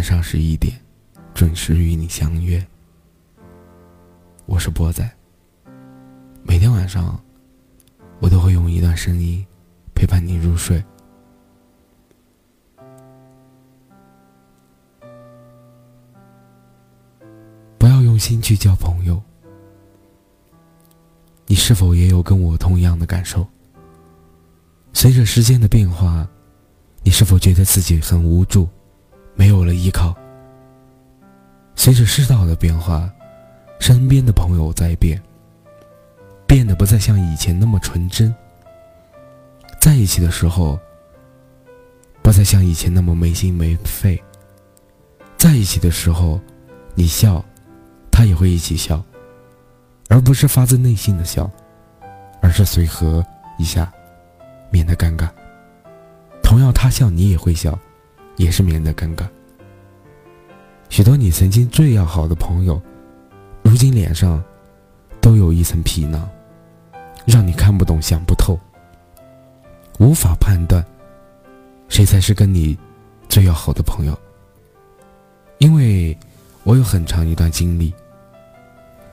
晚上十一点，准时与你相约。我是波仔。每天晚上，我都会用一段声音陪伴你入睡。不要用心去交朋友。你是否也有跟我同样的感受？随着时间的变化，你是否觉得自己很无助，没有了依靠？随着世道的变化，身边的朋友在变，变得不再像以前那么纯真。在一起的时候，不再像以前那么没心没肺。在一起的时候，你笑，他也会一起笑，而不是发自内心的笑，而是随和一下，免得尴尬。同样，他笑你也会笑，也是免得尴尬。许多你曾经最要好的朋友，如今脸上都有一层皮囊，让你看不懂、想不透，无法判断谁才是跟你最要好的朋友。因为我有很长一段经历，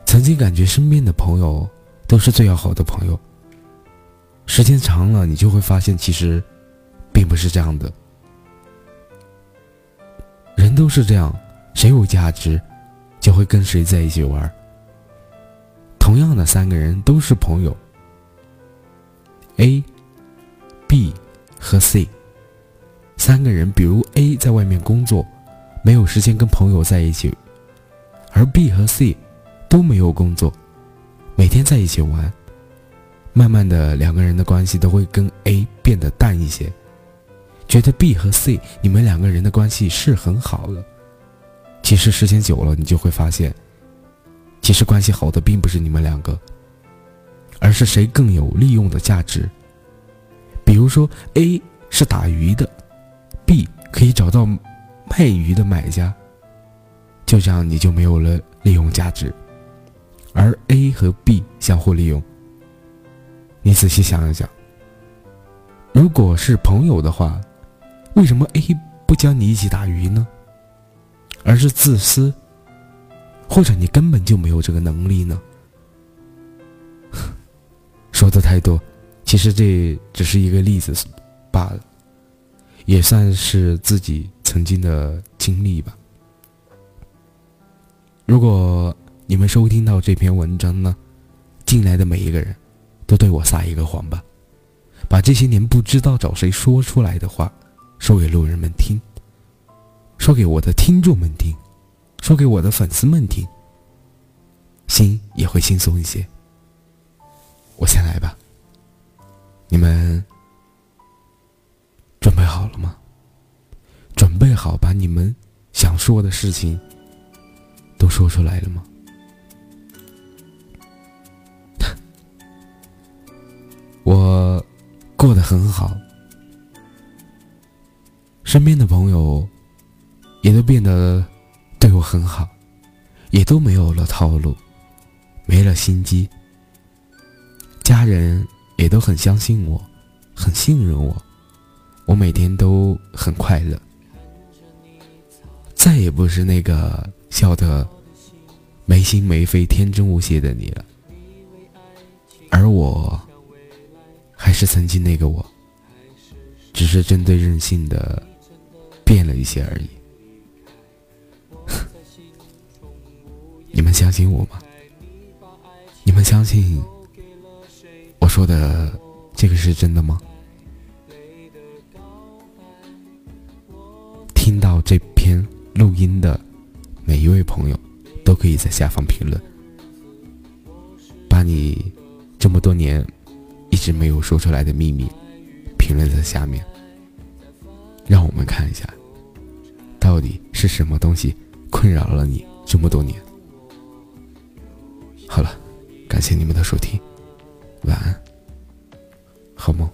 曾经感觉身边的朋友都是最要好的朋友。时间长了，你就会发现，其实并不是这样的。人都是这样，谁有价值，就会跟谁在一起玩。同样的三个人都是朋友，A、B 和 C 三个人，比如 A 在外面工作。没有时间跟朋友在一起，而 B 和 C 都没有工作，每天在一起玩。慢慢的，两个人的关系都会跟 A 变得淡一些，觉得 B 和 C 你们两个人的关系是很好的。其实时间久了，你就会发现，其实关系好的并不是你们两个，而是谁更有利用的价值。比如说 A 是打鱼的，B 可以找到。卖鱼的买家，就这样你就没有了利用价值，而 A 和 B 相互利用。你仔细想一想，如果是朋友的话，为什么 A 不教你一起打鱼呢？而是自私，或者你根本就没有这个能力呢？说的太多，其实这只是一个例子罢了，也算是自己。曾经的经历吧。如果你们收听到这篇文章呢，进来的每一个人，都对我撒一个谎吧，把这些年不知道找谁说出来的话，说给路人们听，说给我的听众们听，说给我的粉丝们听，心也会轻松一些。我先来吧，你们准备好了吗？准备好把你们想说的事情都说出来了吗？我过得很好，身边的朋友也都变得对我很好，也都没有了套路，没了心机，家人也都很相信我，很信任我，我每天都很快乐。再也不是那个笑得没心没肺、天真无邪的你了，而我还是曾经那个我，只是针对任性的变了一些而已。你们相信我吗？你们相信我说的这个是真的吗？听到这篇。录音的每一位朋友，都可以在下方评论，把你这么多年一直没有说出来的秘密评论在下面，让我们看一下，到底是什么东西困扰了你这么多年。好了，感谢你们的收听，晚安，好梦。